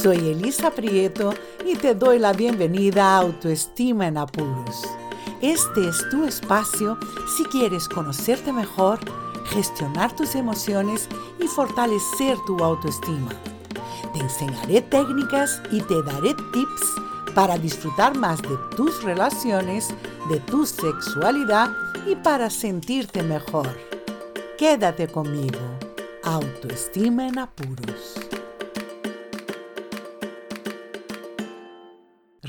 Soy Elisa Prieto y te doy la bienvenida a Autoestima en Apuros. Este es tu espacio si quieres conocerte mejor, gestionar tus emociones y fortalecer tu autoestima. Te enseñaré técnicas y te daré tips para disfrutar más de tus relaciones, de tu sexualidad y para sentirte mejor. Quédate conmigo. Autoestima en apuros.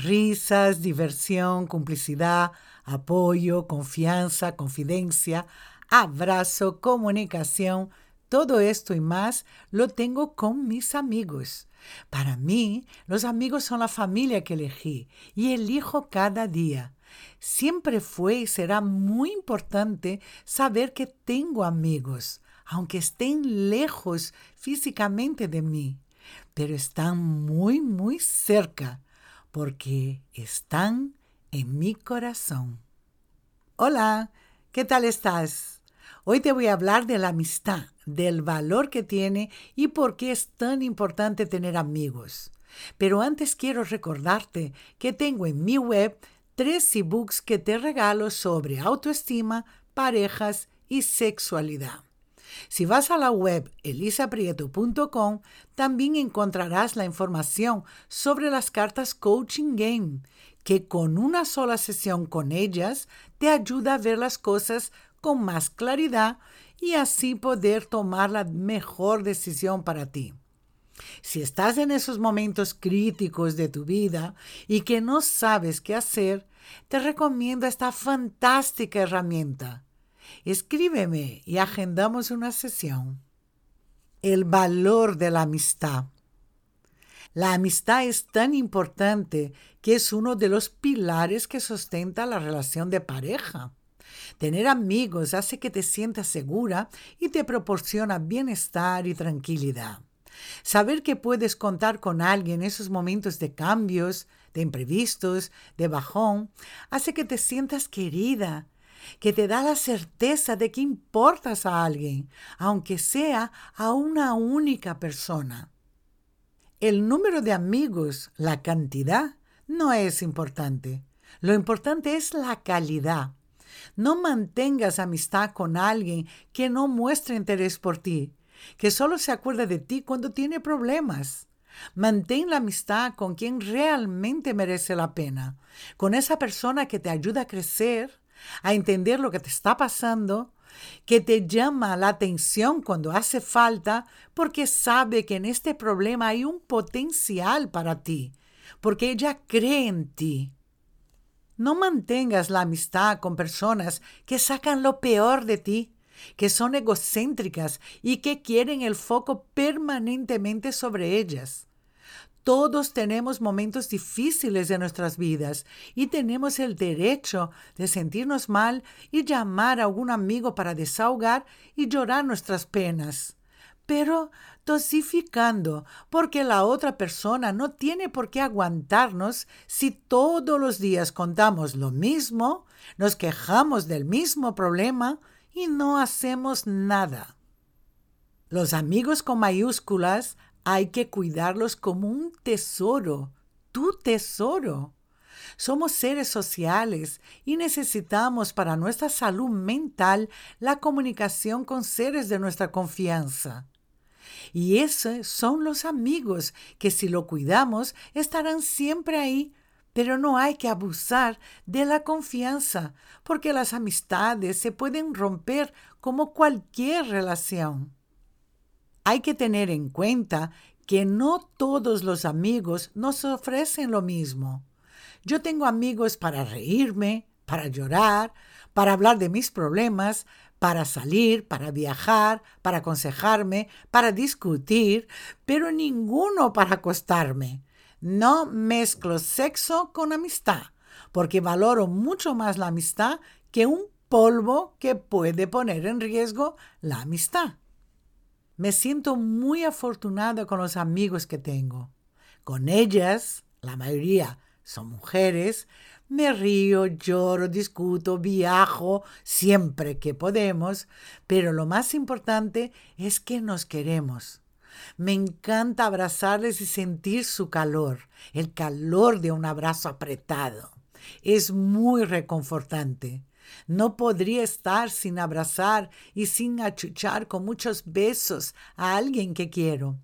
Risas, diversión, complicidad, apoyo, confianza, confidencia, abrazo, comunicación, todo esto y más lo tengo con mis amigos. Para mí, los amigos son la familia que elegí y elijo cada día. Siempre fue y será muy importante saber que tengo amigos, aunque estén lejos físicamente de mí, pero están muy, muy cerca, porque están en mi corazón. Hola, ¿qué tal estás? Hoy te voy a hablar de la amistad, del valor que tiene y por qué es tan importante tener amigos. Pero antes quiero recordarte que tengo en mi web tres ebooks que te regalo sobre autoestima, parejas y sexualidad. Si vas a la web elisaprieto.com, también encontrarás la información sobre las cartas Coaching Game, que con una sola sesión con ellas te ayuda a ver las cosas con más claridad y así poder tomar la mejor decisión para ti. Si estás en esos momentos críticos de tu vida y que no sabes qué hacer, te recomiendo esta fantástica herramienta. Escríbeme y agendamos una sesión. El valor de la amistad. La amistad es tan importante que es uno de los pilares que sustenta la relación de pareja. Tener amigos hace que te sientas segura y te proporciona bienestar y tranquilidad. Saber que puedes contar con alguien en esos momentos de cambios, de imprevistos, de bajón, hace que te sientas querida, que te da la certeza de que importas a alguien, aunque sea a una única persona. El número de amigos, la cantidad, no es importante. Lo importante es la calidad. No mantengas amistad con alguien que no muestre interés por ti, que solo se acuerda de ti cuando tiene problemas. Mantén la amistad con quien realmente merece la pena, con esa persona que te ayuda a crecer, a entender lo que te está pasando, que te llama la atención cuando hace falta, porque sabe que en este problema hay un potencial para ti, porque ella cree en ti. No mantengas la amistad con personas que sacan lo peor de ti, que son egocéntricas y que quieren el foco permanentemente sobre ellas. Todos tenemos momentos difíciles de nuestras vidas y tenemos el derecho de sentirnos mal y llamar a algún amigo para desahogar y llorar nuestras penas. Pero dosificando, porque la otra persona no tiene por qué aguantarnos si todos los días contamos lo mismo, nos quejamos del mismo problema y no hacemos nada. Los amigos con mayúsculas hay que cuidarlos como un tesoro, tu tesoro. Somos seres sociales y necesitamos para nuestra salud mental la comunicación con seres de nuestra confianza. Y esos son los amigos que si lo cuidamos estarán siempre ahí, pero no hay que abusar de la confianza, porque las amistades se pueden romper como cualquier relación. Hay que tener en cuenta que no todos los amigos nos ofrecen lo mismo. Yo tengo amigos para reírme, para llorar, para hablar de mis problemas, para salir, para viajar, para aconsejarme, para discutir, pero ninguno para acostarme. No mezclo sexo con amistad, porque valoro mucho más la amistad que un polvo que puede poner en riesgo la amistad. Me siento muy afortunada con los amigos que tengo. Con ellas, la mayoría son mujeres, me río, lloro, discuto, viajo siempre que podemos, pero lo más importante es que nos queremos. Me encanta abrazarles y sentir su calor, el calor de un abrazo apretado. Es muy reconfortante. No podría estar sin abrazar y sin achuchar con muchos besos a alguien que quiero.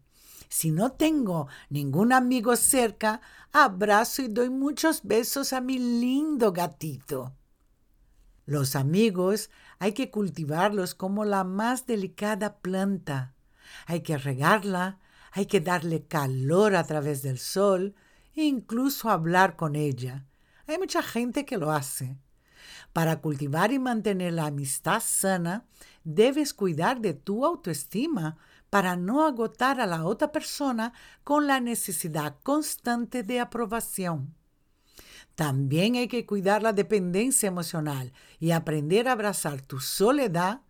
Si no tengo ningún amigo cerca, abrazo y doy muchos besos a mi lindo gatito. Los amigos hay que cultivarlos como la más delicada planta. Hay que regarla, hay que darle calor a través del sol e incluso hablar con ella. Hay mucha gente que lo hace. Para cultivar y mantener la amistad sana, debes cuidar de tu autoestima para no agotar a la otra persona con la necesidad constante de aprobación. También hay que cuidar la dependencia emocional y aprender a abrazar tu soledad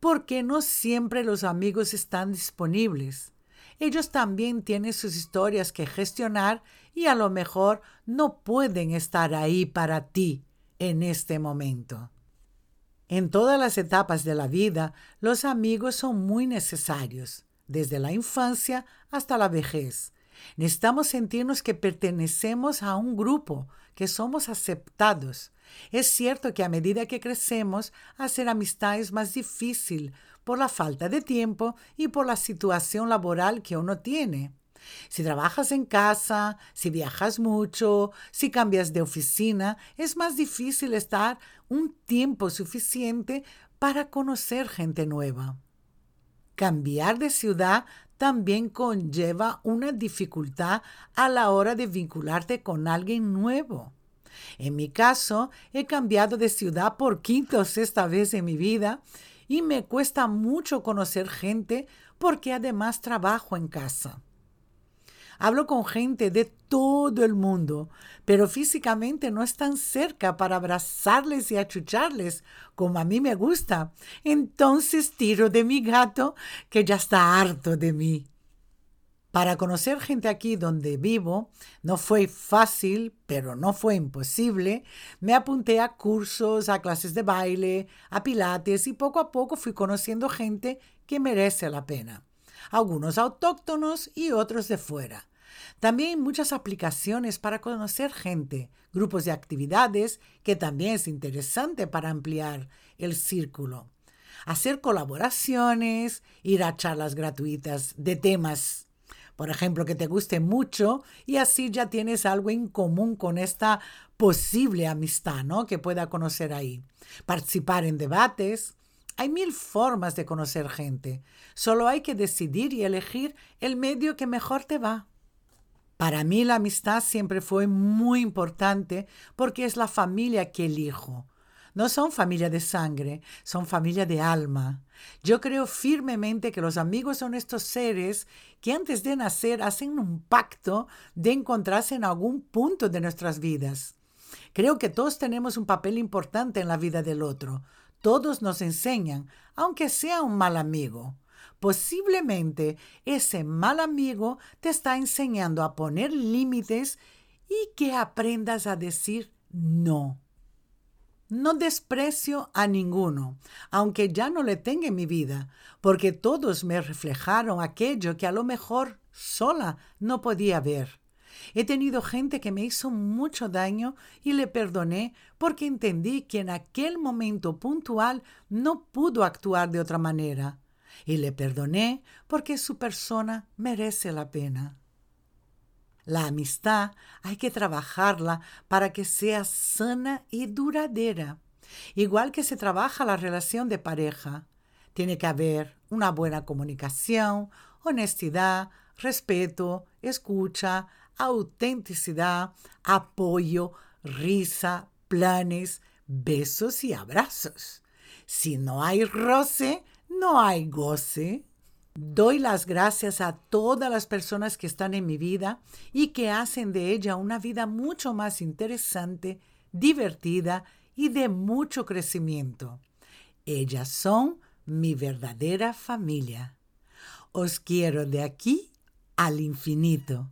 porque no siempre los amigos están disponibles. Ellos también tienen sus historias que gestionar y a lo mejor no pueden estar ahí para ti en este momento. En todas las etapas de la vida, los amigos son muy necesarios, desde la infancia hasta la vejez. Necesitamos sentirnos que pertenecemos a un grupo, que somos aceptados. Es cierto que a medida que crecemos, hacer amistad es más difícil por la falta de tiempo y por la situación laboral que uno tiene. Si trabajas en casa, si viajas mucho, si cambias de oficina, es más difícil estar un tiempo suficiente para conocer gente nueva. Cambiar de ciudad también conlleva una dificultad a la hora de vincularte con alguien nuevo. En mi caso, he cambiado de ciudad por quinta o sexta vez en mi vida y me cuesta mucho conocer gente porque además trabajo en casa. Hablo con gente de todo el mundo, pero físicamente no están cerca para abrazarles y achucharles como a mí me gusta. Entonces tiro de mi gato que ya está harto de mí. Para conocer gente aquí donde vivo no fue fácil, pero no fue imposible. Me apunté a cursos, a clases de baile, a pilates y poco a poco fui conociendo gente que merece la pena algunos autóctonos y otros de fuera. También muchas aplicaciones para conocer gente, grupos de actividades, que también es interesante para ampliar el círculo. Hacer colaboraciones, ir a charlas gratuitas de temas, por ejemplo, que te guste mucho y así ya tienes algo en común con esta posible amistad, ¿no? Que pueda conocer ahí. Participar en debates, hay mil formas de conocer gente. Solo hay que decidir y elegir el medio que mejor te va. Para mí la amistad siempre fue muy importante porque es la familia que elijo. No son familia de sangre, son familia de alma. Yo creo firmemente que los amigos son estos seres que antes de nacer hacen un pacto de encontrarse en algún punto de nuestras vidas. Creo que todos tenemos un papel importante en la vida del otro. Todos nos enseñan, aunque sea un mal amigo. Posiblemente ese mal amigo te está enseñando a poner límites y que aprendas a decir no. No desprecio a ninguno, aunque ya no le tenga en mi vida, porque todos me reflejaron aquello que a lo mejor sola no podía ver. He tenido gente que me hizo mucho daño y le perdoné porque entendí que en aquel momento puntual no pudo actuar de otra manera. Y le perdoné porque su persona merece la pena. La amistad hay que trabajarla para que sea sana y duradera, igual que se trabaja la relación de pareja. Tiene que haber una buena comunicación, honestidad, respeto, escucha, autenticidad, apoyo, risa, planes, besos y abrazos. Si no hay roce, no hay goce. Doy las gracias a todas las personas que están en mi vida y que hacen de ella una vida mucho más interesante, divertida y de mucho crecimiento. Ellas son mi verdadera familia. Os quiero de aquí al infinito.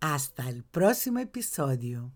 Hasta el próximo episodio.